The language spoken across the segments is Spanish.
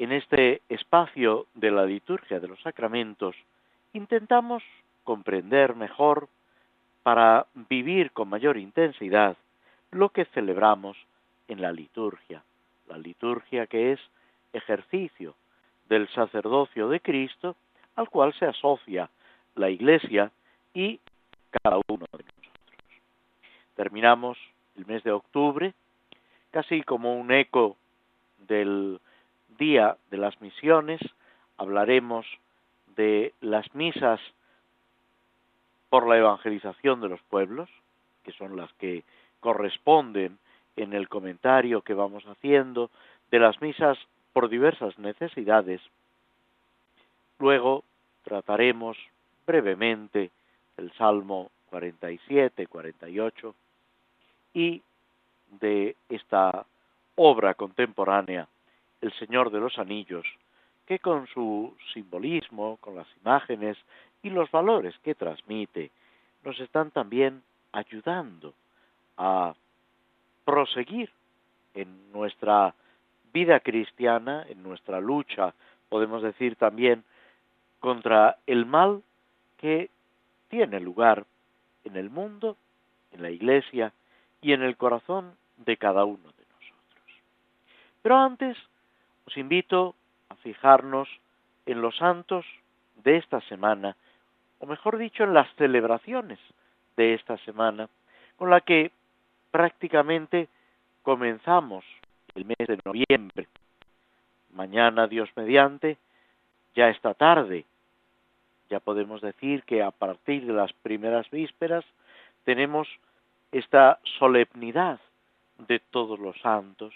en este espacio de la liturgia de los sacramentos, intentamos comprender mejor para vivir con mayor intensidad lo que celebramos en la liturgia. La liturgia que es ejercicio del sacerdocio de Cristo al cual se asocia la Iglesia y cada uno de nosotros. Terminamos el mes de octubre casi como un eco del día de las misiones, hablaremos de las misas por la evangelización de los pueblos, que son las que corresponden en el comentario que vamos haciendo, de las misas por diversas necesidades. Luego trataremos brevemente el Salmo 47, 48 y de esta obra contemporánea el Señor de los Anillos, que con su simbolismo, con las imágenes y los valores que transmite, nos están también ayudando a proseguir en nuestra vida cristiana, en nuestra lucha, podemos decir también, contra el mal que tiene lugar en el mundo, en la iglesia y en el corazón de cada uno de nosotros. Pero antes os invito a fijarnos en los santos de esta semana, o mejor dicho, en las celebraciones de esta semana, con la que prácticamente comenzamos el mes de noviembre. Mañana, Dios mediante, ya esta tarde, ya podemos decir que a partir de las primeras vísperas tenemos esta solemnidad de todos los santos,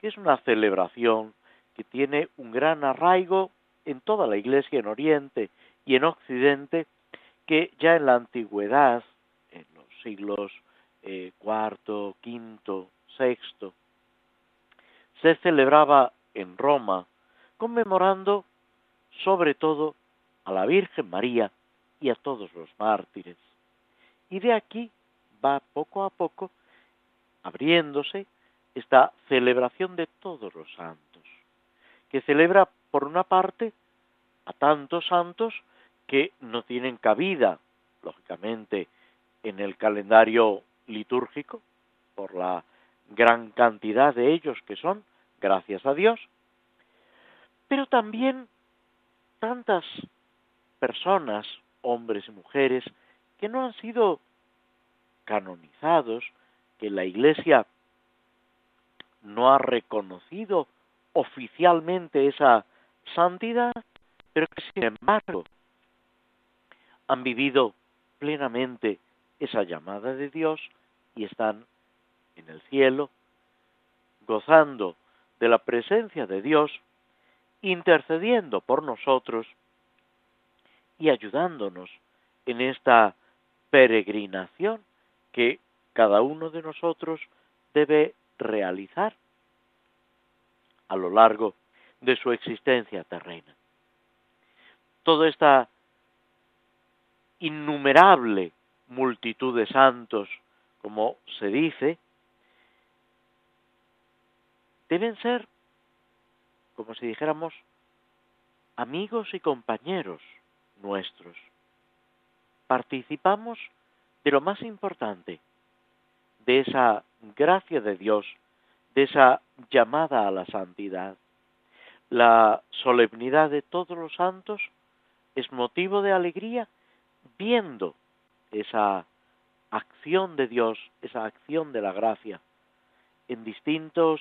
que es una celebración que tiene un gran arraigo en toda la Iglesia en Oriente y en Occidente, que ya en la antigüedad, en los siglos eh, cuarto, quinto, sexto, se celebraba en Roma conmemorando sobre todo a la Virgen María y a todos los mártires. Y de aquí va poco a poco abriéndose esta celebración de todos los santos, que celebra por una parte a tantos santos que no tienen cabida, lógicamente, en el calendario litúrgico, por la gran cantidad de ellos que son, gracias a Dios, pero también tantas personas, hombres y mujeres, que no han sido canonizados, que la Iglesia no ha reconocido oficialmente esa santidad, pero que sin embargo han vivido plenamente esa llamada de Dios y están en el cielo, gozando de la presencia de Dios, intercediendo por nosotros y ayudándonos en esta peregrinación que cada uno de nosotros debe realizar a lo largo de su existencia terrena. Toda esta innumerable multitud de santos, como se dice, deben ser, como si dijéramos, amigos y compañeros nuestros. Participamos de lo más importante, de esa gracia de Dios, de esa llamada a la santidad. La solemnidad de todos los santos es motivo de alegría viendo esa acción de Dios, esa acción de la gracia en distintos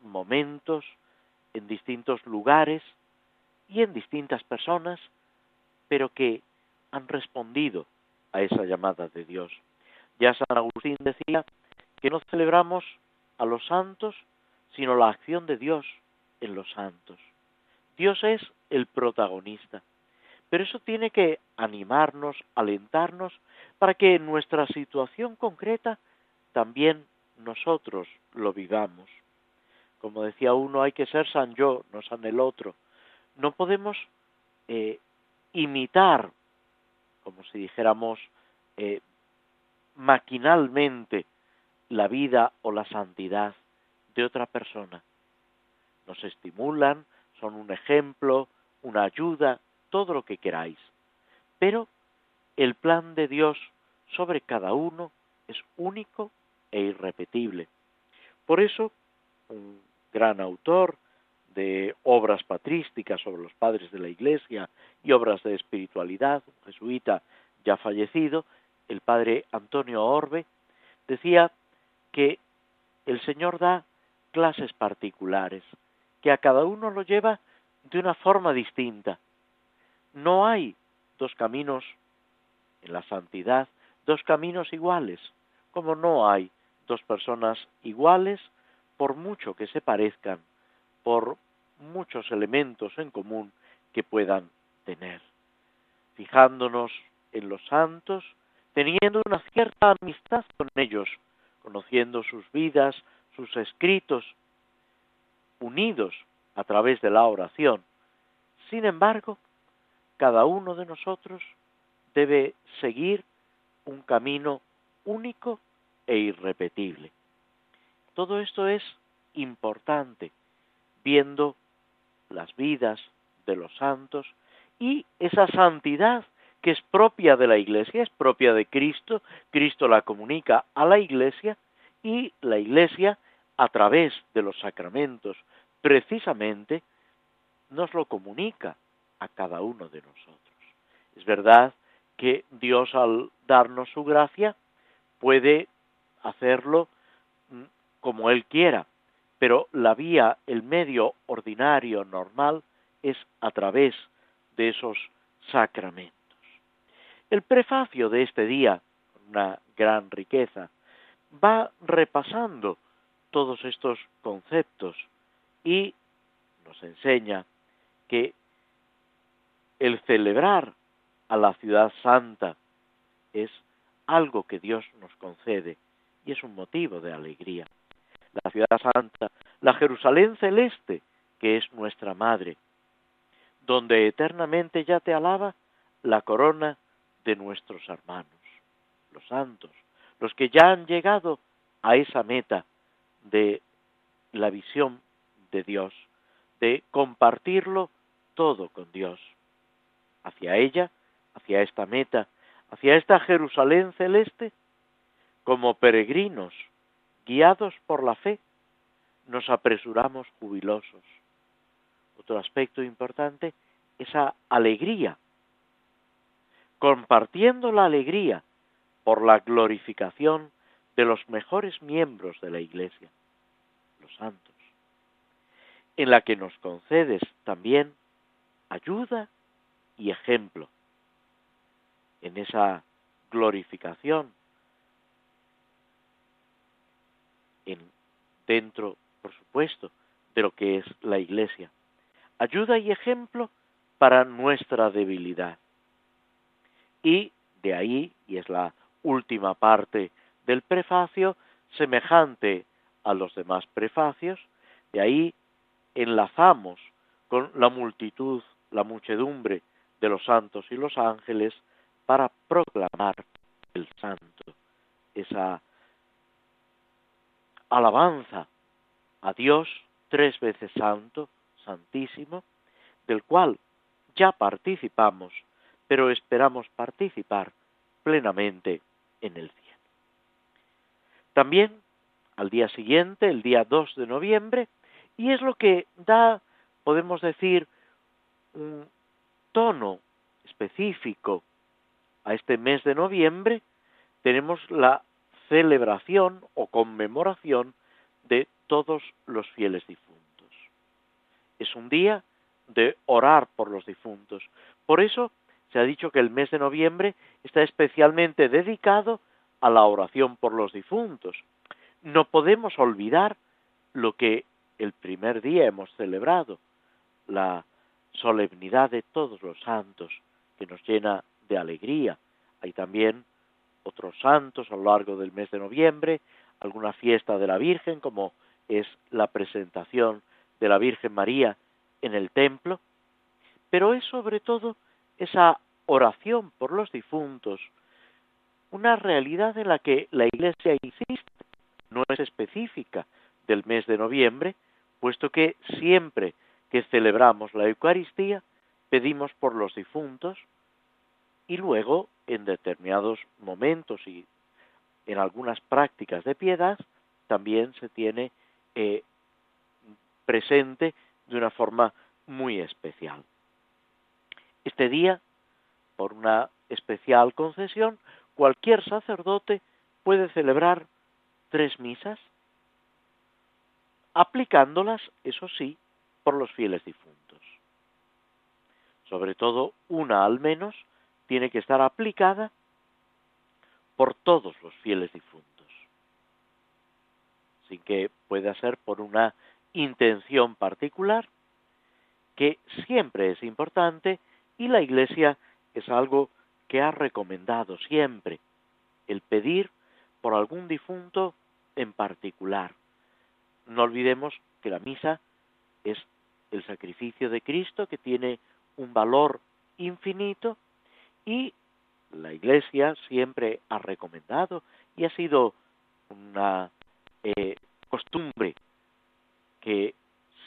momentos, en distintos lugares y en distintas personas, pero que han respondido a esa llamada de Dios. Ya San Agustín decía que no celebramos a los santos, sino la acción de Dios en los santos. Dios es el protagonista. Pero eso tiene que animarnos, alentarnos, para que en nuestra situación concreta también nosotros lo vivamos. Como decía uno, hay que ser san yo, no san el otro. No podemos eh, imitar, como si dijéramos eh, maquinalmente, la vida o la santidad de otra persona. Nos estimulan, son un ejemplo, una ayuda, todo lo que queráis. Pero el plan de Dios sobre cada uno es único e irrepetible. Por eso, un gran autor de obras patrísticas sobre los padres de la Iglesia y obras de espiritualidad, un jesuita ya fallecido, el padre Antonio Orbe, decía que el Señor da clases particulares, que a cada uno lo lleva de una forma distinta. No hay dos caminos en la santidad, dos caminos iguales, como no hay dos personas iguales, por mucho que se parezcan, por muchos elementos en común que puedan tener. Fijándonos en los santos, teniendo una cierta amistad con ellos, conociendo sus vidas, sus escritos, unidos a través de la oración. Sin embargo, cada uno de nosotros debe seguir un camino único e irrepetible. Todo esto es importante, viendo las vidas de los santos y esa santidad que es propia de la Iglesia, es propia de Cristo, Cristo la comunica a la Iglesia y la Iglesia a través de los sacramentos precisamente nos lo comunica a cada uno de nosotros. Es verdad que Dios al darnos su gracia puede hacerlo mm, como Él quiera, pero la vía, el medio ordinario, normal, es a través de esos sacramentos. El prefacio de este día, una gran riqueza, va repasando todos estos conceptos y nos enseña que el celebrar a la ciudad santa es algo que Dios nos concede y es un motivo de alegría. La ciudad santa, la Jerusalén celeste, que es nuestra madre, donde eternamente ya te alaba la corona de nuestros hermanos, los santos, los que ya han llegado a esa meta de la visión de Dios, de compartirlo todo con Dios. Hacia ella, hacia esta meta, hacia esta Jerusalén celeste, como peregrinos, guiados por la fe, nos apresuramos jubilosos. Otro aspecto importante, esa alegría, compartiendo la alegría por la glorificación de los mejores miembros de la Iglesia, los santos, en la que nos concedes también ayuda y ejemplo en esa glorificación en, dentro, por supuesto, de lo que es la Iglesia. Ayuda y ejemplo para nuestra debilidad. Y de ahí, y es la última parte del prefacio, semejante a los demás prefacios, de ahí enlazamos con la multitud, la muchedumbre de los santos y los ángeles para proclamar el santo, esa alabanza a Dios tres veces santo, santísimo, del cual ya participamos, pero esperamos participar plenamente en el cielo. También al día siguiente, el día 2 de noviembre, y es lo que da, podemos decir, un tono específico a este mes de noviembre, tenemos la celebración o conmemoración de todos los fieles difuntos. Es un día de orar por los difuntos. Por eso se ha dicho que el mes de noviembre está especialmente dedicado a la oración por los difuntos. No podemos olvidar lo que el primer día hemos celebrado, la solemnidad de todos los santos, que nos llena de alegría. Hay también otros santos a lo largo del mes de noviembre, alguna fiesta de la Virgen, como es la presentación de la Virgen María en el templo, pero es sobre todo esa oración por los difuntos, una realidad en la que la Iglesia insiste, no es específica del mes de noviembre, puesto que siempre que celebramos la Eucaristía pedimos por los difuntos y luego en determinados momentos y en algunas prácticas de piedad también se tiene eh, presente de una forma muy especial. Este día, por una especial concesión, cualquier sacerdote puede celebrar tres misas, aplicándolas, eso sí, por los fieles difuntos. Sobre todo una al menos tiene que estar aplicada por todos los fieles difuntos, sin que pueda ser por una intención particular, que siempre es importante y la Iglesia es algo que ha recomendado siempre, el pedir por algún difunto en particular. No olvidemos que la misa es el sacrificio de Cristo que tiene un valor infinito y la Iglesia siempre ha recomendado y ha sido una eh, costumbre que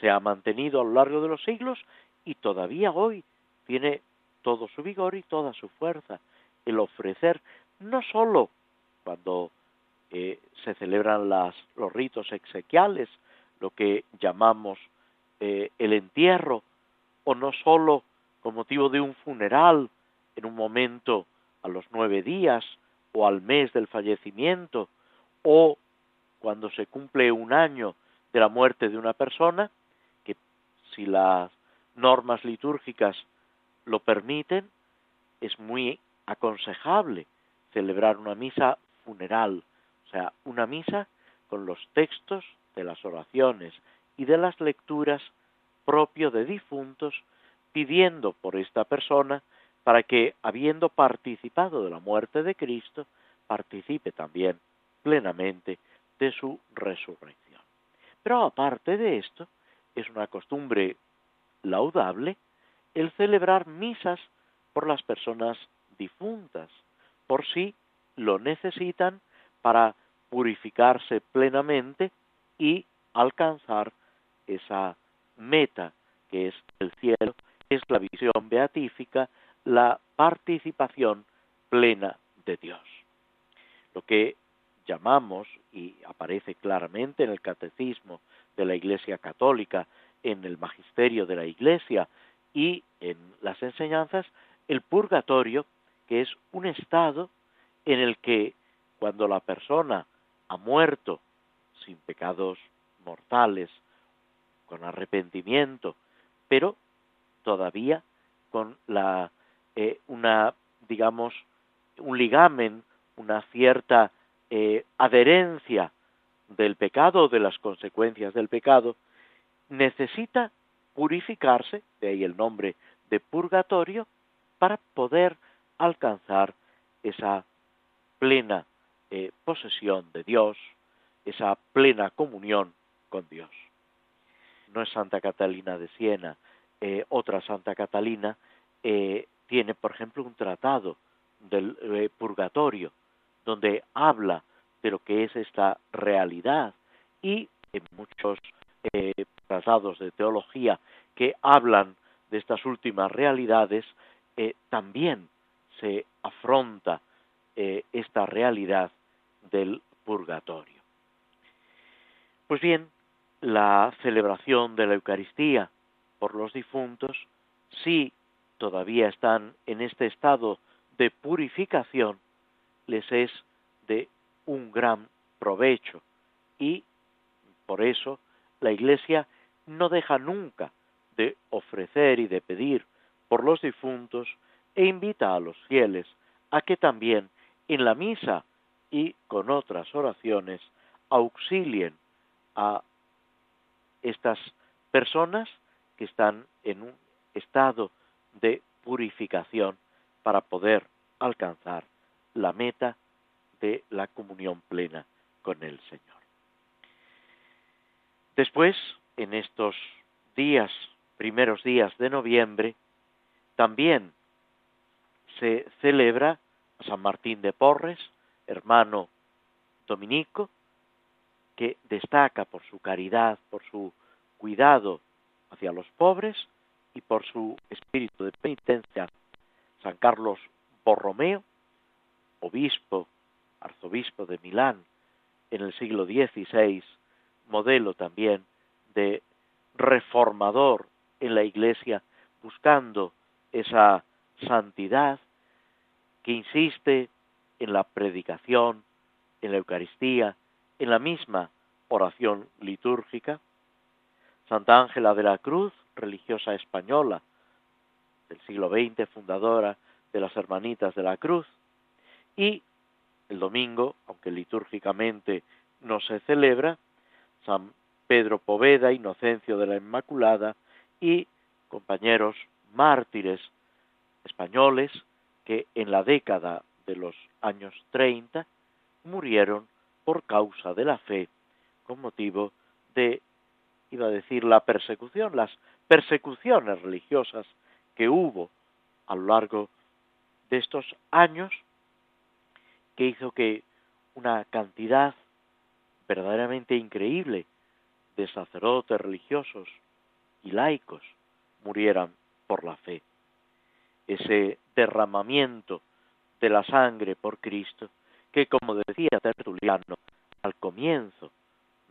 se ha mantenido a lo largo de los siglos y todavía hoy tiene todo su vigor y toda su fuerza el ofrecer no sólo cuando eh, se celebran las, los ritos exequiales, lo que llamamos eh, el entierro, o no sólo con motivo de un funeral en un momento a los nueve días o al mes del fallecimiento, o cuando se cumple un año de la muerte de una persona, que si las normas litúrgicas lo permiten, es muy aconsejable celebrar una misa funeral, o sea, una misa con los textos de las oraciones y de las lecturas propio de difuntos, pidiendo por esta persona para que, habiendo participado de la muerte de Cristo, participe también plenamente de su resurrección. Pero aparte de esto, es una costumbre laudable el celebrar misas por las personas difuntas, por si lo necesitan para purificarse plenamente y alcanzar esa meta que es el cielo, es la visión beatífica, la participación plena de Dios. Lo que llamamos, y aparece claramente en el catecismo de la Iglesia Católica, en el magisterio de la Iglesia y en las enseñanzas, el purgatorio, que es un estado en el que cuando la persona ha muerto sin pecados mortales, con arrepentimiento, pero todavía con la eh, una digamos un ligamen, una cierta eh, adherencia del pecado, de las consecuencias del pecado, necesita purificarse, de ahí el nombre de purgatorio, para poder alcanzar esa plena eh, posesión de Dios, esa plena comunión con Dios. No es Santa Catalina de Siena, eh, otra Santa Catalina eh, tiene, por ejemplo, un tratado del purgatorio, donde habla de lo que es esta realidad y en muchos tratados de teología que hablan de estas últimas realidades, también se afronta esta realidad del purgatorio. Pues bien, la celebración de la Eucaristía por los difuntos, si todavía están en este estado de purificación, les es de un gran provecho y por eso la Iglesia no deja nunca de ofrecer y de pedir por los difuntos e invita a los fieles a que también en la misa y con otras oraciones auxilien a estas personas que están en un estado de purificación para poder alcanzar la meta de la comunión plena con el Señor. Después, en estos días, primeros días de noviembre, también se celebra a San Martín de Porres, hermano dominico, que destaca por su caridad, por su cuidado hacia los pobres y por su espíritu de penitencia. San Carlos Borromeo, obispo, arzobispo de Milán en el siglo XVI, modelo también de reformador en la Iglesia, buscando esa santidad que insiste en la predicación, en la Eucaristía, en la misma oración litúrgica. Santa Ángela de la Cruz, religiosa española del siglo XX, fundadora de las Hermanitas de la Cruz, y el domingo, aunque litúrgicamente no se celebra, San Pedro Poveda, Inocencio de la Inmaculada y compañeros mártires españoles que en la década de los años 30 murieron por causa de la fe, con motivo de, iba a decir, la persecución, las persecuciones religiosas que hubo a lo largo de estos años, que hizo que una cantidad verdaderamente increíble de sacerdotes religiosos y laicos murieran por la fe. Ese derramamiento de la sangre por Cristo, que como decía Tertuliano al comienzo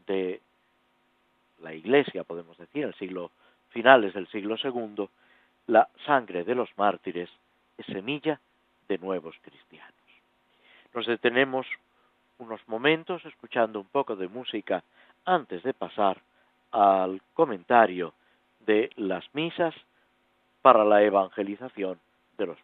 de la Iglesia, podemos decir, el siglo finales del siglo II, la sangre de los mártires es semilla de nuevos cristianos. Nos detenemos unos momentos escuchando un poco de música antes de pasar al comentario de las misas para la evangelización de los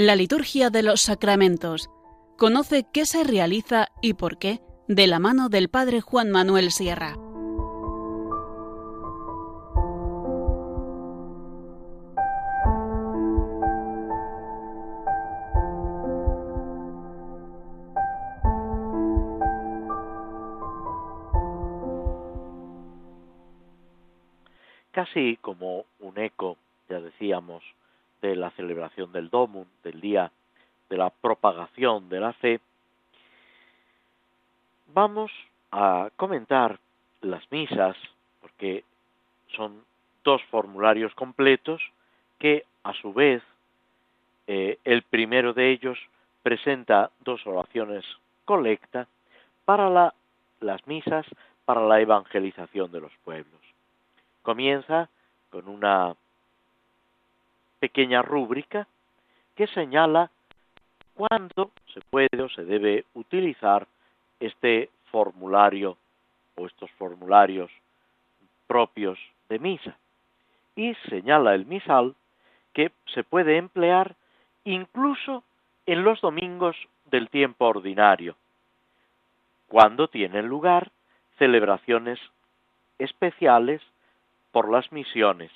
La liturgia de los sacramentos. Conoce qué se realiza y por qué de la mano del Padre Juan Manuel Sierra. Casi como un eco, ya decíamos, celebración del Domum, del día de la propagación de la fe, vamos a comentar las misas, porque son dos formularios completos que a su vez eh, el primero de ellos presenta dos oraciones colecta para las misas para la evangelización de los pueblos. Comienza con una pequeña rúbrica que señala cuándo se puede o se debe utilizar este formulario o estos formularios propios de misa. Y señala el misal que se puede emplear incluso en los domingos del tiempo ordinario, cuando tienen lugar celebraciones especiales por las misiones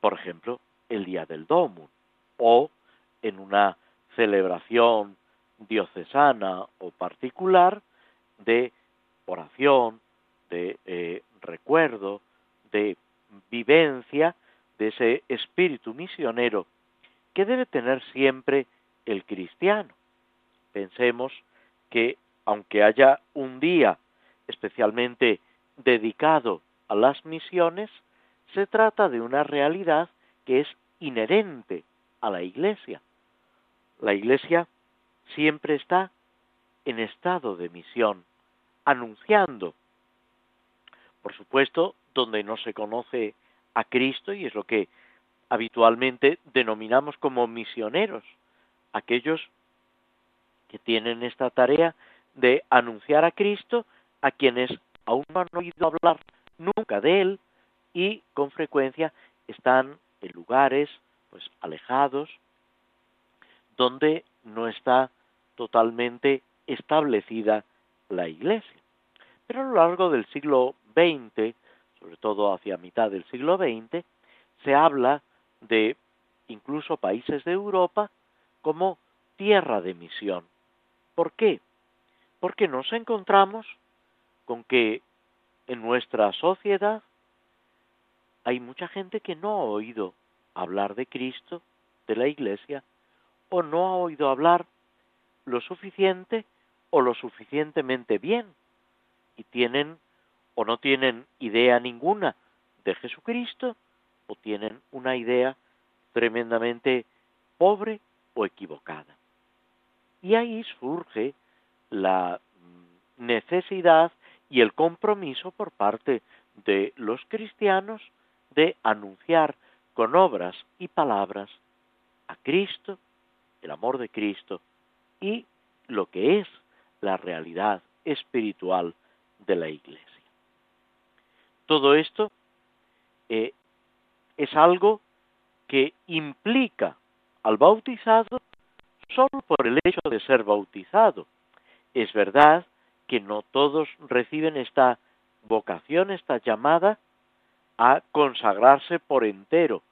por ejemplo, el día del Domun, o en una celebración diocesana o particular de oración, de eh, recuerdo, de vivencia de ese espíritu misionero que debe tener siempre el cristiano. Pensemos que aunque haya un día especialmente dedicado a las misiones, se trata de una realidad que es inherente a la Iglesia. La Iglesia siempre está en estado de misión, anunciando. Por supuesto, donde no se conoce a Cristo, y es lo que habitualmente denominamos como misioneros, aquellos que tienen esta tarea de anunciar a Cristo a quienes aún no han oído hablar nunca de Él y con frecuencia están en lugares pues alejados donde no está totalmente establecida la Iglesia. Pero a lo largo del siglo XX, sobre todo hacia mitad del siglo XX, se habla de incluso países de Europa como tierra de misión. ¿Por qué? Porque nos encontramos con que en nuestra sociedad hay mucha gente que no ha oído hablar de Cristo, de la Iglesia, o no ha oído hablar lo suficiente o lo suficientemente bien, y tienen o no tienen idea ninguna de Jesucristo, o tienen una idea tremendamente pobre o equivocada. Y ahí surge la necesidad y el compromiso por parte de los cristianos de anunciar con obras y palabras a Cristo, el amor de Cristo y lo que es la realidad espiritual de la Iglesia. Todo esto eh, es algo que implica al bautizado solo por el hecho de ser bautizado. Es verdad que no todos reciben esta vocación, esta llamada a consagrarse por entero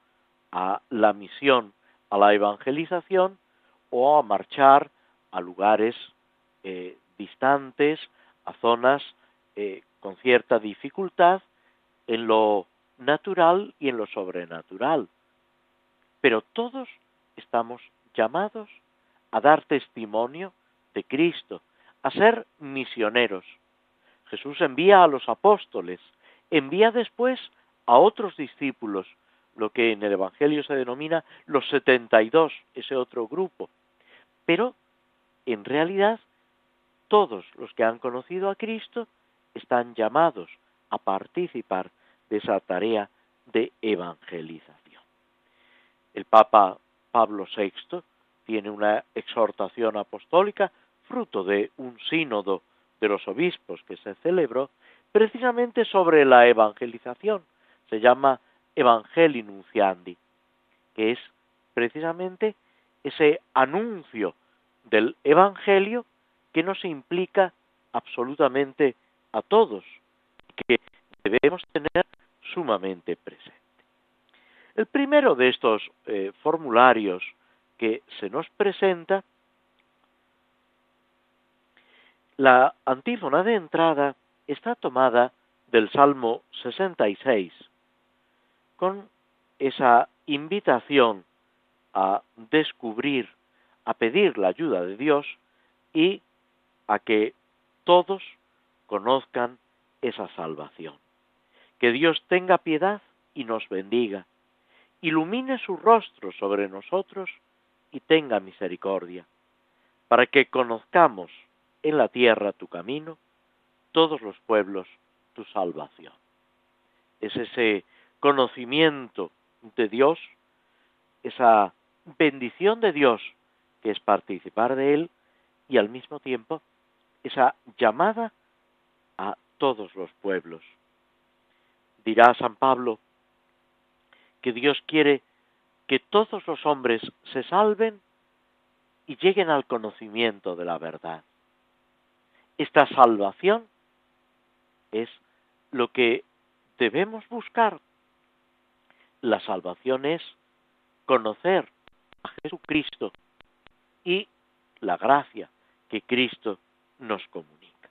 a la misión, a la evangelización o a marchar a lugares eh, distantes, a zonas eh, con cierta dificultad en lo natural y en lo sobrenatural. Pero todos estamos llamados a dar testimonio de Cristo, a ser misioneros. Jesús envía a los apóstoles, envía después a otros discípulos, lo que en el Evangelio se denomina los setenta y dos, ese otro grupo. Pero, en realidad, todos los que han conocido a Cristo están llamados a participar de esa tarea de evangelización. El Papa Pablo VI tiene una exhortación apostólica fruto de un sínodo de los obispos que se celebró precisamente sobre la evangelización. Se llama Evangelii Nunciandi, que es precisamente ese anuncio del Evangelio que nos implica absolutamente a todos, que debemos tener sumamente presente. El primero de estos eh, formularios que se nos presenta, la antífona de entrada está tomada del Salmo 66, con esa invitación a descubrir, a pedir la ayuda de Dios y a que todos conozcan esa salvación. Que Dios tenga piedad y nos bendiga, ilumine su rostro sobre nosotros y tenga misericordia, para que conozcamos en la tierra tu camino, todos los pueblos tu salvación. Es ese conocimiento de Dios, esa bendición de Dios que es participar de Él y al mismo tiempo esa llamada a todos los pueblos. Dirá San Pablo que Dios quiere que todos los hombres se salven y lleguen al conocimiento de la verdad. Esta salvación es lo que debemos buscar. La salvación es conocer a Jesucristo y la gracia que Cristo nos comunica.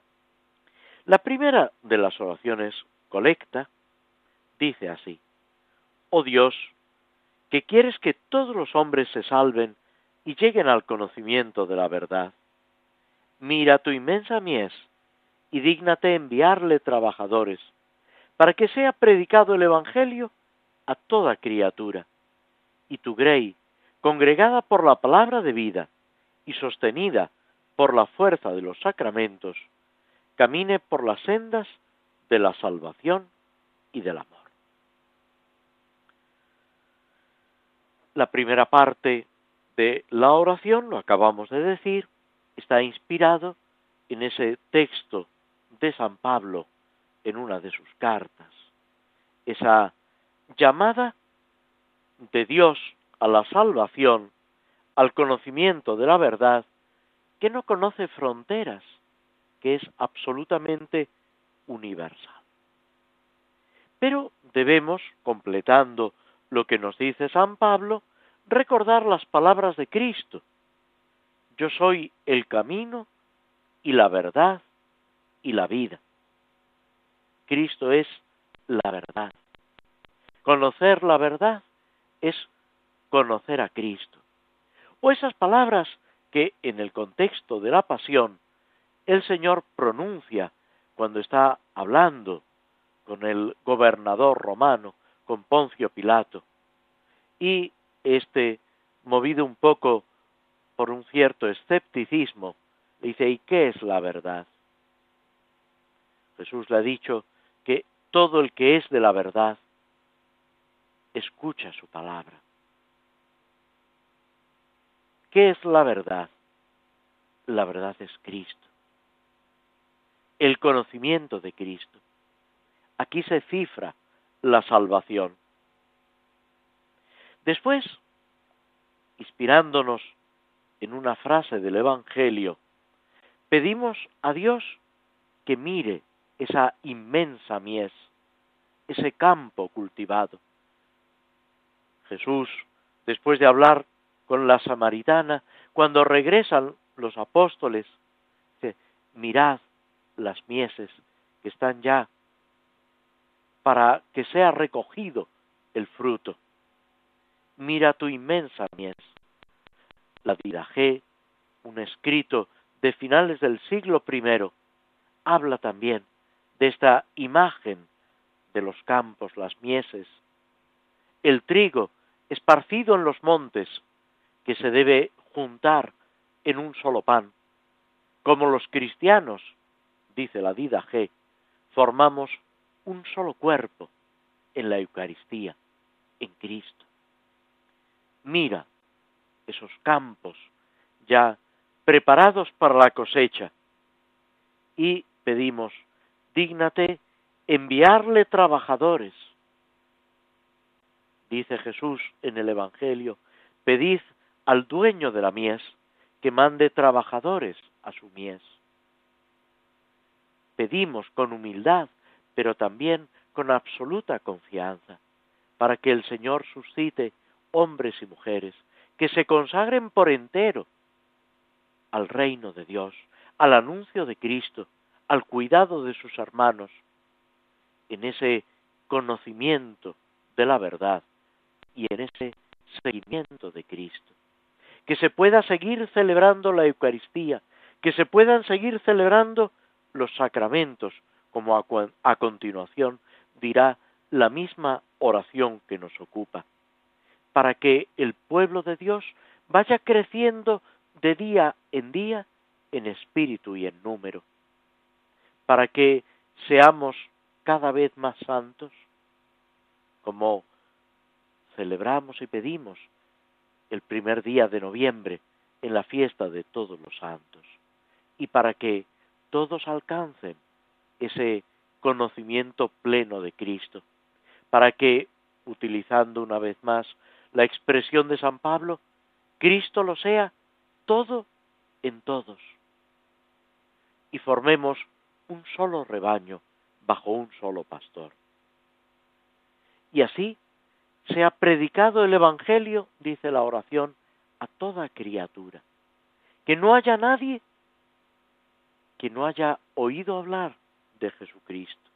La primera de las oraciones colecta dice así, Oh Dios, que quieres que todos los hombres se salven y lleguen al conocimiento de la verdad. Mira tu inmensa mies y dígnate enviarle trabajadores, para que sea predicado el Evangelio a toda criatura. Y tu grey, congregada por la palabra de vida y sostenida por la fuerza de los sacramentos, camine por las sendas de la salvación y del amor. La primera parte de la oración, lo acabamos de decir, está inspirado en ese texto de San Pablo en una de sus cartas. Esa llamada de Dios a la salvación, al conocimiento de la verdad, que no conoce fronteras, que es absolutamente universal. Pero debemos, completando lo que nos dice San Pablo, recordar las palabras de Cristo. Yo soy el camino y la verdad y la vida. Cristo es la verdad. Conocer la verdad es conocer a Cristo. O esas palabras que en el contexto de la pasión el Señor pronuncia cuando está hablando con el gobernador romano, con Poncio Pilato, y este, movido un poco por un cierto escepticismo, dice, ¿y qué es la verdad? Jesús le ha dicho que todo el que es de la verdad escucha su palabra. ¿Qué es la verdad? La verdad es Cristo. El conocimiento de Cristo. Aquí se cifra la salvación. Después, inspirándonos en una frase del Evangelio, pedimos a Dios que mire esa inmensa mies, ese campo cultivado. Jesús, después de hablar con la samaritana, cuando regresan los apóstoles, dice, mirad las mieses que están ya para que sea recogido el fruto. Mira tu inmensa mies. La G, un escrito de finales del siglo I, habla también de esta imagen de los campos, las mieses, el trigo esparcido en los montes, que se debe juntar en un solo pan. Como los cristianos, dice la Dida G, formamos un solo cuerpo en la Eucaristía, en Cristo mira esos campos ya preparados para la cosecha y pedimos, dígnate enviarle trabajadores. Dice Jesús en el Evangelio, pedid al dueño de la mies que mande trabajadores a su mies. Pedimos con humildad, pero también con absoluta confianza, para que el Señor suscite hombres y mujeres, que se consagren por entero al reino de Dios, al anuncio de Cristo, al cuidado de sus hermanos, en ese conocimiento de la verdad y en ese seguimiento de Cristo. Que se pueda seguir celebrando la Eucaristía, que se puedan seguir celebrando los sacramentos, como a, a continuación dirá la misma oración que nos ocupa para que el pueblo de Dios vaya creciendo de día en día en espíritu y en número, para que seamos cada vez más santos, como celebramos y pedimos el primer día de noviembre en la fiesta de todos los santos, y para que todos alcancen ese conocimiento pleno de Cristo, para que, utilizando una vez más la expresión de San Pablo, Cristo lo sea todo en todos. Y formemos un solo rebaño bajo un solo pastor. Y así sea predicado el Evangelio, dice la oración, a toda criatura. Que no haya nadie que no haya oído hablar de Jesucristo.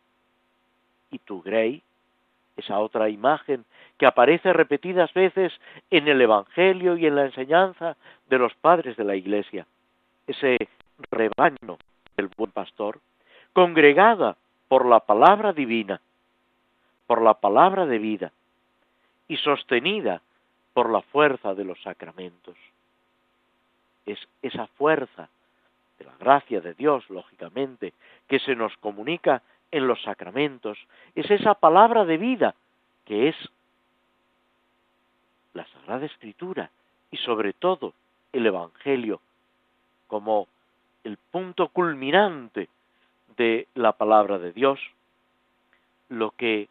Y tu Grey, esa otra imagen que aparece repetidas veces en el Evangelio y en la enseñanza de los padres de la Iglesia, ese rebaño del buen pastor, congregada por la palabra divina por la palabra de vida y sostenida por la fuerza de los sacramentos. Es esa fuerza de la gracia de Dios, lógicamente, que se nos comunica en los sacramentos, es esa palabra de vida que es la Sagrada Escritura y sobre todo el Evangelio como el punto culminante de la palabra de Dios, lo que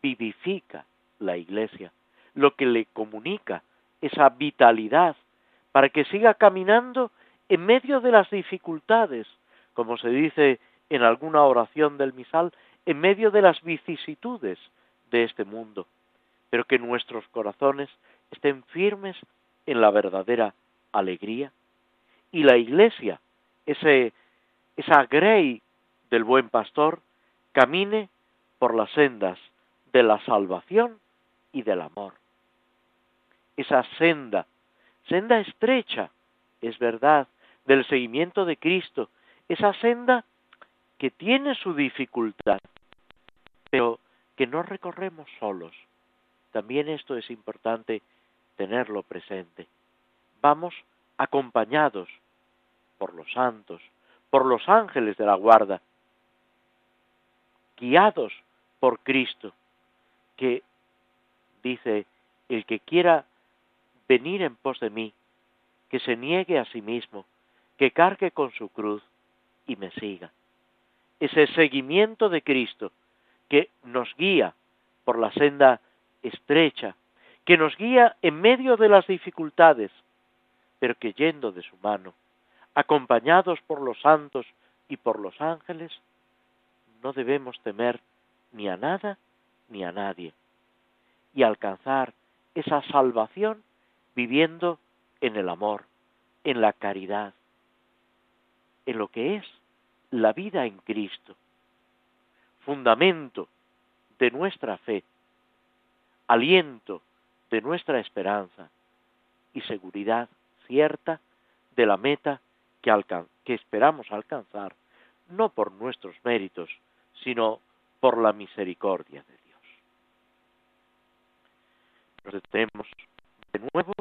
vivifica la Iglesia, lo que le comunica esa vitalidad para que siga caminando en medio de las dificultades, como se dice en alguna oración del misal, en medio de las vicisitudes de este mundo, pero que nuestros corazones estén firmes en la verdadera alegría. Y la Iglesia, ese, esa grey del buen pastor, camine por las sendas de la salvación y del amor. Esa senda, senda estrecha, es verdad, del seguimiento de Cristo, esa senda que tiene su dificultad, pero que no recorremos solos. También esto es importante tenerlo presente. Vamos acompañados por los santos, por los ángeles de la guarda, guiados por Cristo, que dice, el que quiera venir en pos de mí, que se niegue a sí mismo, que cargue con su cruz y me siga. Ese seguimiento de Cristo que nos guía por la senda estrecha, que nos guía en medio de las dificultades, pero que yendo de su mano, acompañados por los santos y por los ángeles, no debemos temer ni a nada ni a nadie, y alcanzar esa salvación viviendo en el amor, en la caridad, en lo que es la vida en Cristo, fundamento de nuestra fe, aliento de nuestra esperanza y seguridad cierta de la meta que, que esperamos alcanzar, no por nuestros méritos, sino por la misericordia de Dios. Nos detenemos de nuevo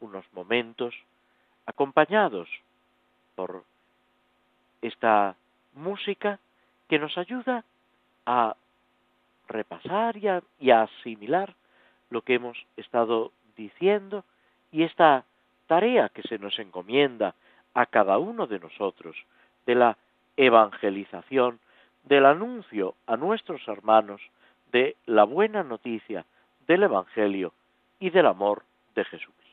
unos momentos acompañados por esta música que nos ayuda a repasar y a, asimilar lo que hemos estado diciendo y esta tarea que se nos encomienda a cada uno de nosotros de la evangelización, del anuncio a nuestros hermanos de la buena noticia del Evangelio y del amor de Jesucristo.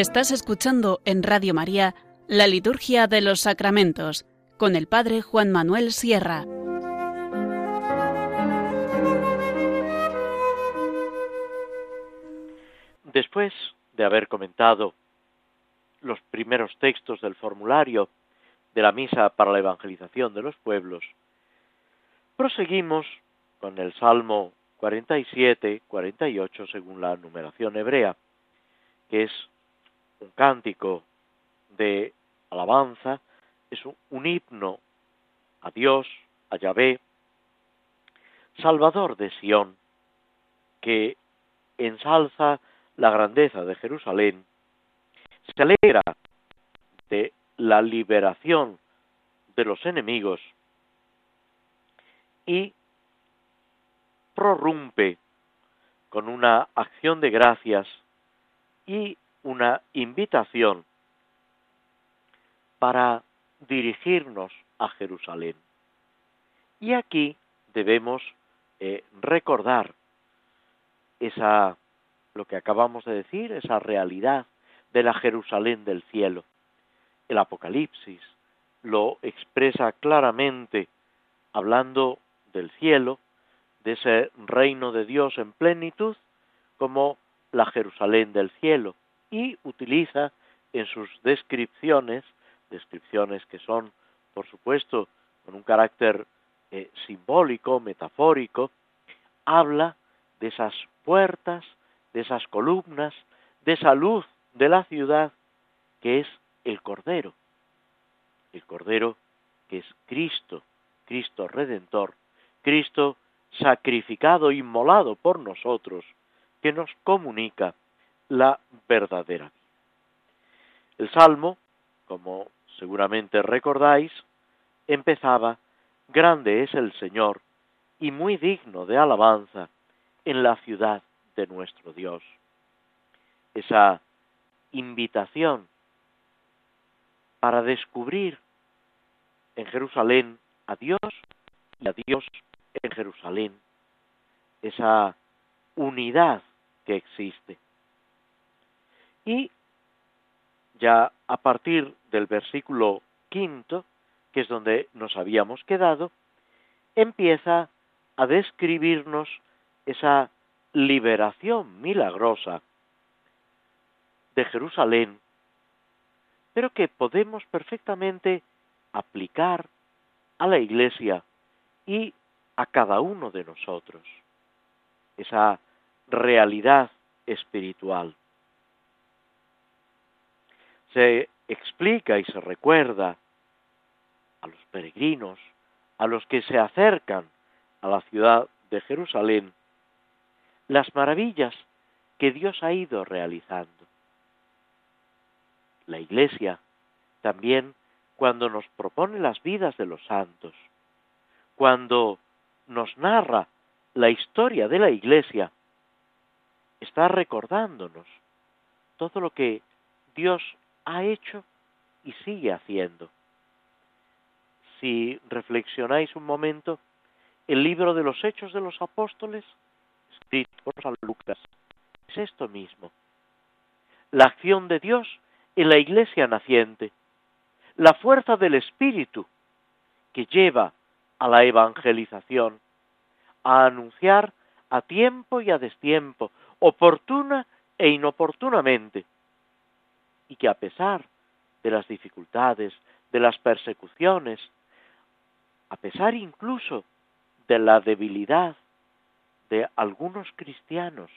Estás escuchando en Radio María la Liturgia de los Sacramentos con el Padre Juan Manuel Sierra. después de haber comentado los primeros textos del formulario de la misa para la evangelización de los pueblos, proseguimos con el Salmo 47, 48 según la numeración hebrea, que es un cántico de alabanza, es un himno a Dios, a Yahvé, Salvador de Sión, que ensalza la grandeza de Jerusalén, se alegra de la liberación de los enemigos y prorrumpe con una acción de gracias y una invitación para dirigirnos a Jerusalén. Y aquí debemos eh, recordar esa, lo que acabamos de decir, esa realidad de la Jerusalén del cielo. El Apocalipsis lo expresa claramente hablando del cielo, de ese reino de Dios en plenitud, como la Jerusalén del cielo, y utiliza en sus descripciones, descripciones que son, por supuesto, con un carácter eh, simbólico, metafórico, habla de esas puertas, de esas columnas, de esa luz de la ciudad que es el Cordero. El Cordero que es Cristo, Cristo Redentor, Cristo sacrificado, inmolado por nosotros, que nos comunica la verdadera vida. El Salmo, como seguramente recordáis, empezaba, Grande es el Señor y muy digno de alabanza en la ciudad de nuestro Dios. Esa invitación para descubrir en Jerusalén a Dios y a Dios en Jerusalén, esa unidad que existe. Y ya a partir del versículo quinto, que es donde nos habíamos quedado, empieza a describirnos esa liberación milagrosa de Jerusalén, pero que podemos perfectamente aplicar a la Iglesia y a cada uno de nosotros. Esa realidad espiritual. Se explica y se recuerda a los peregrinos, a los que se acercan a la ciudad de Jerusalén, las maravillas que Dios ha ido realizando. La Iglesia también cuando nos propone las vidas de los santos, cuando nos narra la historia de la Iglesia, está recordándonos todo lo que Dios ha hecho y sigue haciendo. Si reflexionáis un momento, el libro de los Hechos de los Apóstoles, escrito por San Lucas, es esto mismo. La acción de Dios en la iglesia naciente, la fuerza del Espíritu que lleva a la evangelización, a anunciar a tiempo y a destiempo, oportuna e inoportunamente, y que a pesar de las dificultades, de las persecuciones, a pesar incluso de la debilidad de algunos cristianos,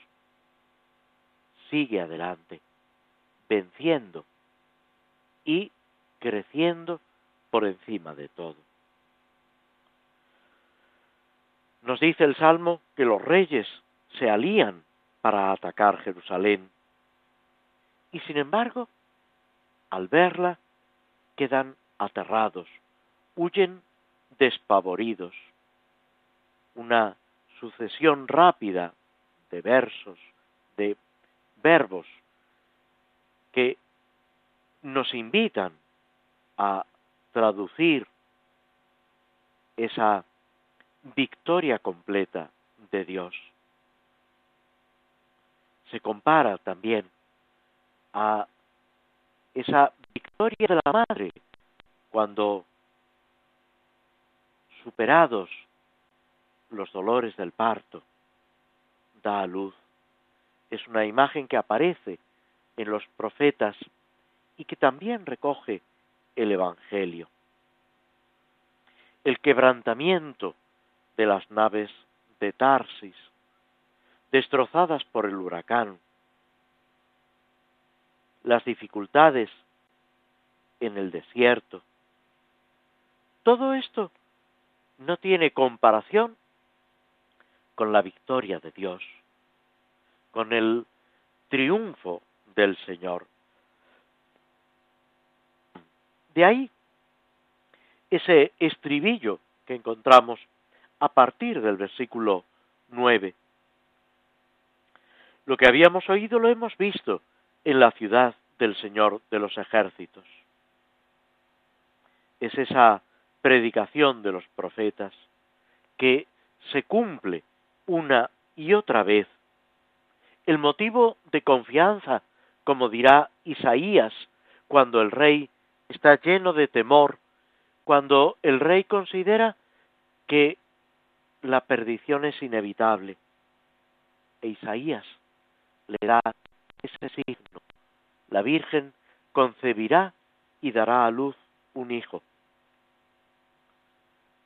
sigue adelante, venciendo y creciendo por encima de todo. Nos dice el Salmo que los reyes se alían para atacar Jerusalén y sin embargo, al verla, quedan aterrados, huyen despavoridos. Una sucesión rápida de versos, de verbos que nos invitan a traducir esa victoria completa de Dios. Se compara también a esa victoria de la madre cuando superados los dolores del parto, da a luz es una imagen que aparece en los profetas y que también recoge el Evangelio. El quebrantamiento de las naves de Tarsis, destrozadas por el huracán, las dificultades en el desierto. Todo esto no tiene comparación con la victoria de Dios, con el triunfo del Señor. De ahí ese estribillo que encontramos a partir del versículo 9. Lo que habíamos oído lo hemos visto en la ciudad del Señor de los ejércitos. Es esa predicación de los profetas que se cumple una y otra vez. El motivo de confianza, como dirá Isaías, cuando el rey está lleno de temor, cuando el rey considera que la perdición es inevitable. E Isaías le da ese signo. La Virgen concebirá y dará a luz un hijo.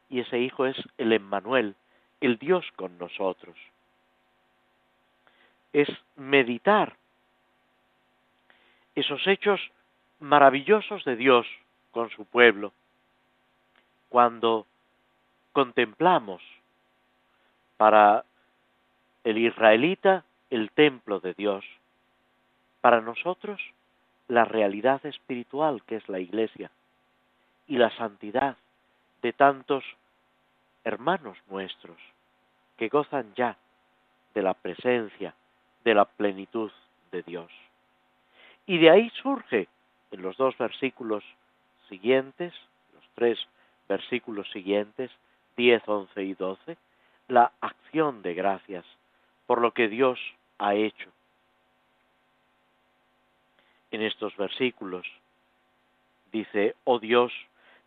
Y ese hijo es el Emmanuel, el Dios con nosotros. Es meditar esos hechos maravillosos de Dios con su pueblo. Cuando contemplamos para el israelita el templo de Dios, para nosotros la realidad espiritual que es la iglesia y la santidad de tantos hermanos nuestros que gozan ya de la presencia, de la plenitud de Dios. Y de ahí surge en los dos versículos siguientes, los tres versículos siguientes, 10, 11 y 12, la acción de gracias por lo que Dios ha hecho. En estos versículos dice, oh Dios,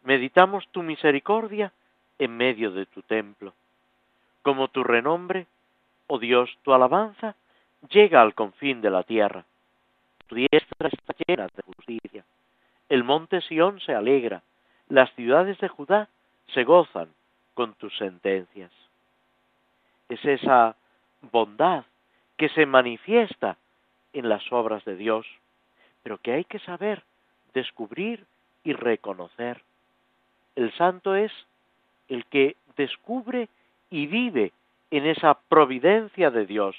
meditamos tu misericordia en medio de tu templo. Como tu renombre, oh Dios, tu alabanza llega al confín de la tierra. Tu diestra está llena de justicia. El monte Sión se alegra, las ciudades de Judá se gozan con tus sentencias. Es esa bondad que se manifiesta en las obras de Dios, pero que hay que saber descubrir y reconocer. El santo es el que descubre y vive en esa providencia de Dios.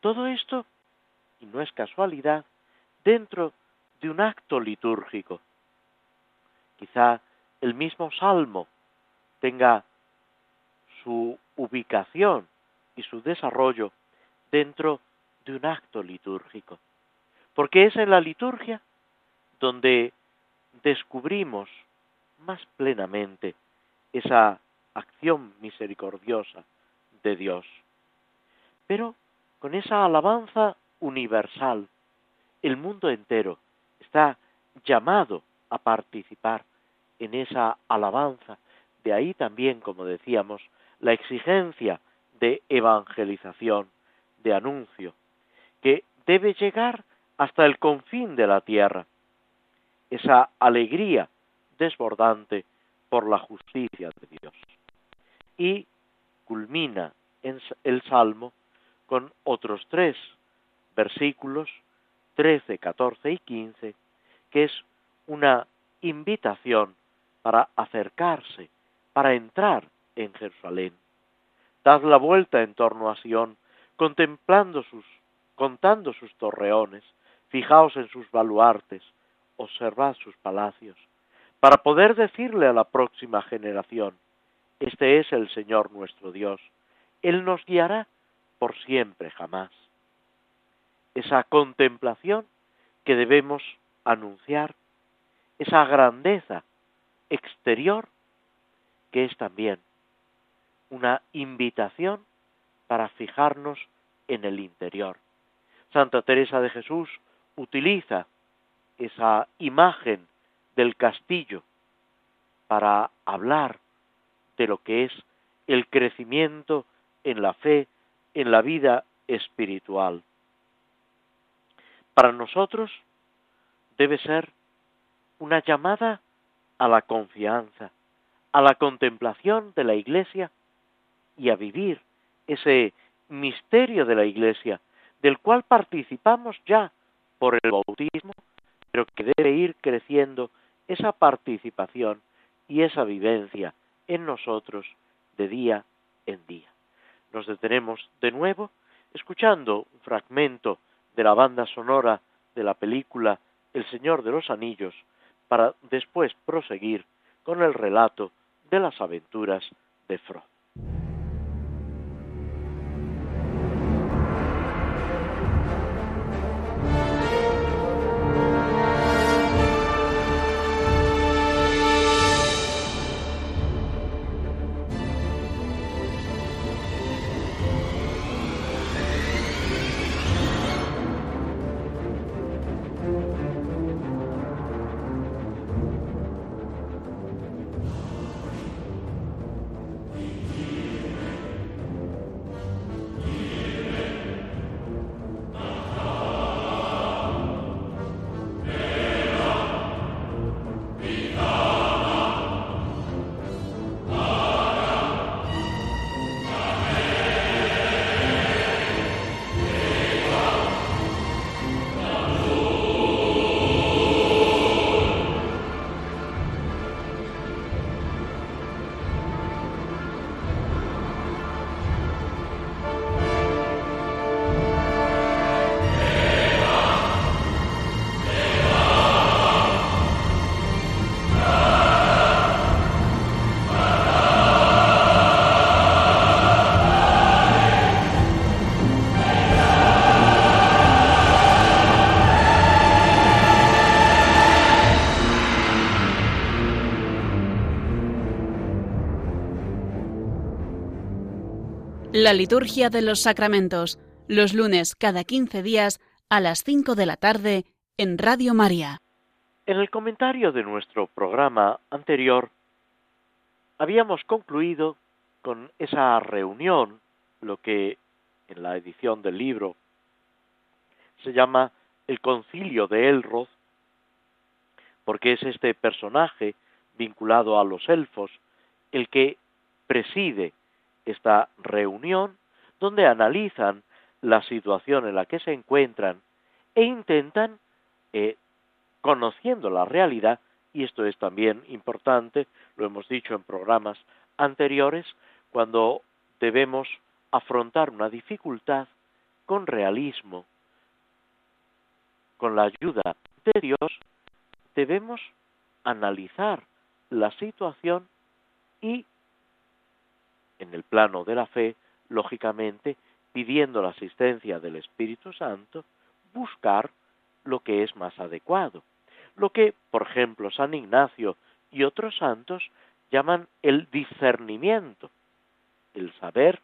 Todo esto, y no es casualidad, dentro de un acto litúrgico. Quizá el mismo salmo tenga su ubicación y su desarrollo dentro de un acto litúrgico. Porque es en la liturgia donde descubrimos más plenamente esa acción misericordiosa de Dios. Pero con esa alabanza universal, el mundo entero está llamado a participar en esa alabanza. De ahí también, como decíamos, la exigencia de evangelización, de anuncio, que debe llegar hasta el confín de la tierra. Esa alegría desbordante por la justicia de Dios. Y culmina en el Salmo con otros tres versículos, 13, 14 y 15, que es una invitación para acercarse, para entrar en Jerusalén. Dad la vuelta en torno a Sión, contemplando sus, contando sus torreones, fijaos en sus baluartes, observad sus palacios, para poder decirle a la próxima generación, este es el Señor nuestro Dios, Él nos guiará por siempre jamás. Esa contemplación que debemos anunciar, esa grandeza exterior que es también una invitación para fijarnos en el interior. Santa Teresa de Jesús utiliza esa imagen del castillo para hablar de lo que es el crecimiento en la fe, en la vida espiritual. Para nosotros debe ser una llamada a la confianza, a la contemplación de la Iglesia y a vivir ese misterio de la Iglesia, del cual participamos ya por el bautismo, pero que debe ir creciendo esa participación y esa vivencia en nosotros de día en día. Nos detenemos de nuevo escuchando un fragmento de la banda sonora de la película El Señor de los Anillos para después proseguir con el relato de las aventuras de Frodo. La liturgia de los sacramentos, los lunes cada 15 días a las 5 de la tarde en Radio María. En el comentario de nuestro programa anterior, habíamos concluido con esa reunión, lo que en la edición del libro se llama el concilio de Elroth, porque es este personaje vinculado a los elfos el que preside esta reunión donde analizan la situación en la que se encuentran e intentan, eh, conociendo la realidad, y esto es también importante, lo hemos dicho en programas anteriores, cuando debemos afrontar una dificultad con realismo, con la ayuda de Dios, debemos analizar la situación y en el plano de la fe, lógicamente, pidiendo la asistencia del Espíritu Santo, buscar lo que es más adecuado. Lo que, por ejemplo, San Ignacio y otros santos llaman el discernimiento, el saber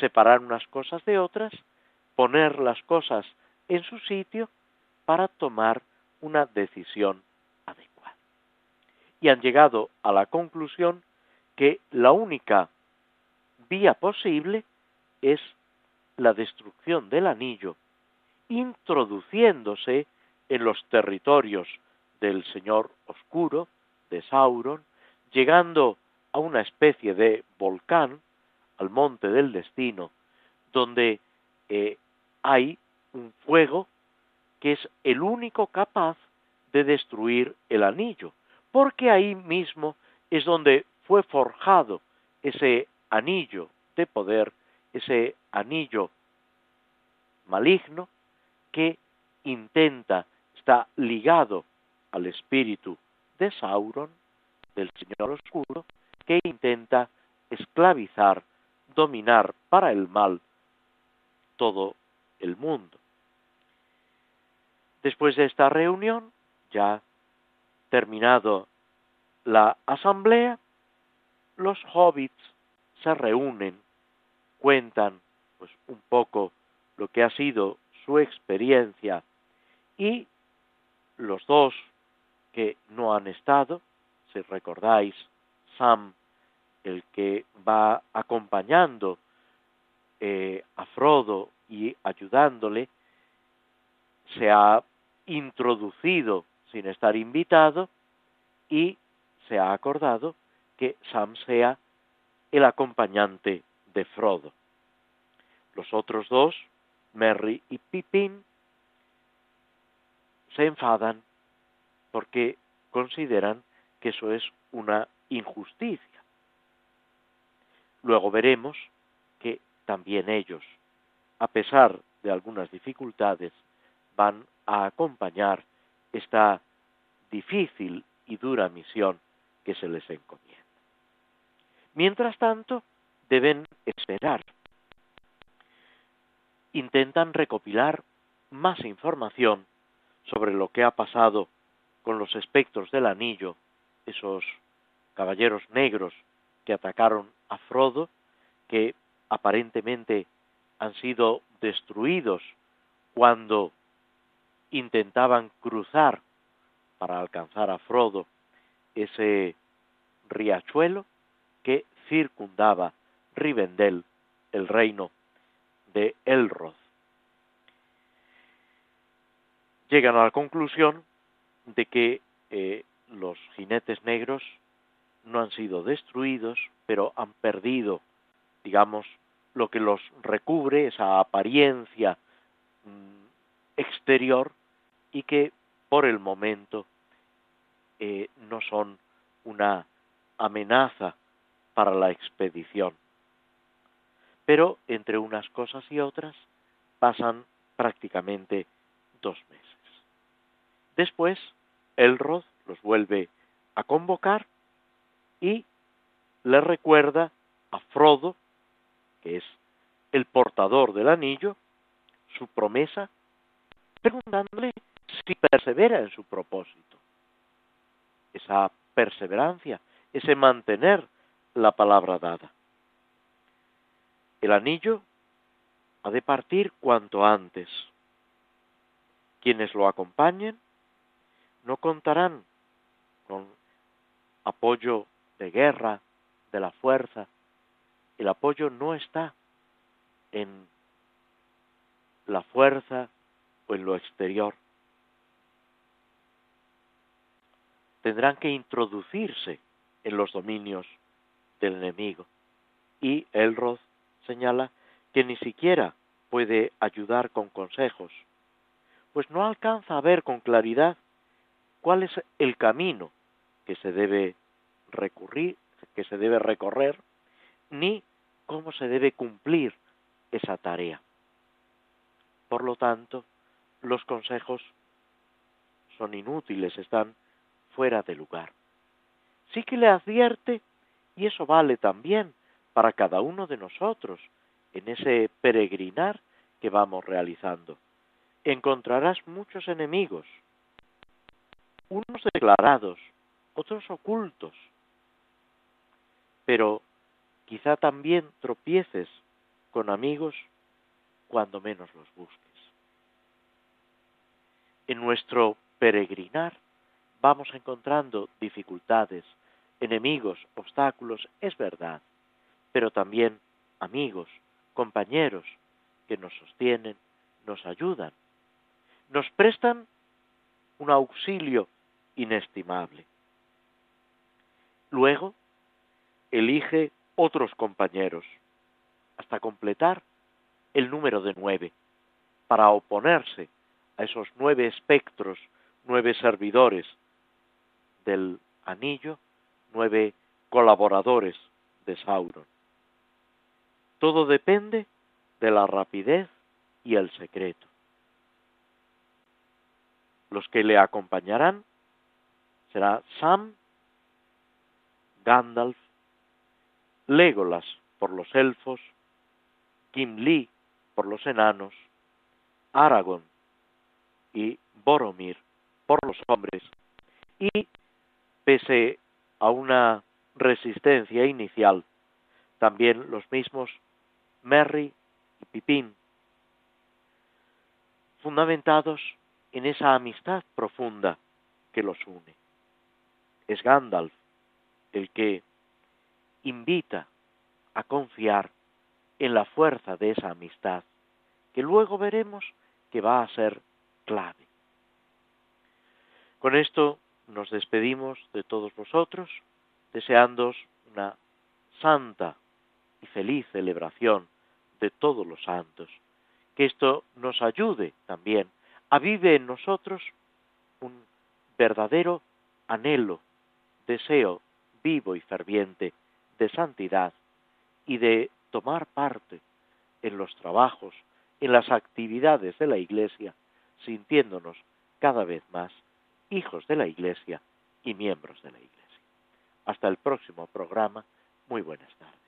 separar unas cosas de otras, poner las cosas en su sitio para tomar una decisión adecuada. Y han llegado a la conclusión que la única vía posible es la destrucción del anillo, introduciéndose en los territorios del Señor Oscuro, de Sauron, llegando a una especie de volcán, al monte del destino, donde eh, hay un fuego que es el único capaz de destruir el anillo, porque ahí mismo es donde fue forjado ese anillo de poder, ese anillo maligno que intenta, está ligado al espíritu de Sauron, del Señor Oscuro, que intenta esclavizar, dominar para el mal todo el mundo. Después de esta reunión, ya terminado la asamblea, los hobbits se reúnen, cuentan pues un poco lo que ha sido su experiencia y los dos que no han estado, si recordáis, Sam, el que va acompañando eh, a Frodo y ayudándole, se ha introducido sin estar invitado y se ha acordado que Sam sea el acompañante de Frodo. Los otros dos, Merry y Pippin, se enfadan porque consideran que eso es una injusticia. Luego veremos que también ellos, a pesar de algunas dificultades, van a acompañar esta difícil y dura misión que se les encomienda. Mientras tanto, deben esperar. Intentan recopilar más información sobre lo que ha pasado con los espectros del anillo, esos caballeros negros que atacaron a Frodo, que aparentemente han sido destruidos cuando intentaban cruzar para alcanzar a Frodo ese riachuelo que circundaba Rivendell, el reino de Elrod. Llegan a la conclusión de que eh, los jinetes negros no han sido destruidos, pero han perdido, digamos, lo que los recubre, esa apariencia mm, exterior, y que por el momento eh, no son una amenaza para la expedición. Pero entre unas cosas y otras pasan prácticamente dos meses. Después, Elrod los vuelve a convocar y le recuerda a Frodo, que es el portador del anillo, su promesa, preguntándole si persevera en su propósito. Esa perseverancia, ese mantener la palabra dada. El anillo ha de partir cuanto antes. Quienes lo acompañen no contarán con apoyo de guerra, de la fuerza. El apoyo no está en la fuerza o en lo exterior. Tendrán que introducirse en los dominios del enemigo. Y Elrod señala que ni siquiera puede ayudar con consejos, pues no alcanza a ver con claridad cuál es el camino que se debe recurrir, que se debe recorrer, ni cómo se debe cumplir esa tarea. Por lo tanto, los consejos son inútiles, están fuera de lugar. Sí que le advierte, y eso vale también para cada uno de nosotros en ese peregrinar que vamos realizando. Encontrarás muchos enemigos, unos declarados, otros ocultos. Pero quizá también tropieces con amigos cuando menos los busques. En nuestro peregrinar vamos encontrando dificultades, enemigos, obstáculos, es verdad, pero también amigos, compañeros que nos sostienen, nos ayudan, nos prestan un auxilio inestimable. Luego, elige otros compañeros hasta completar el número de nueve, para oponerse a esos nueve espectros, nueve servidores del anillo, colaboradores de Sauron. Todo depende de la rapidez y el secreto. Los que le acompañarán será Sam, Gandalf, Legolas por los elfos, Gimli por los enanos, Aragorn y Boromir por los hombres, y pese a una resistencia inicial, también los mismos Merry y Pipín, fundamentados en esa amistad profunda que los une. Es Gandalf el que invita a confiar en la fuerza de esa amistad que luego veremos que va a ser clave. Con esto nos despedimos de todos vosotros, deseándos una santa y feliz celebración de todos los santos. Que esto nos ayude también a vivir en nosotros un verdadero anhelo, deseo vivo y ferviente de santidad y de tomar parte en los trabajos, en las actividades de la Iglesia, sintiéndonos cada vez más hijos de la Iglesia y miembros de la Iglesia. Hasta el próximo programa. Muy buenas tardes.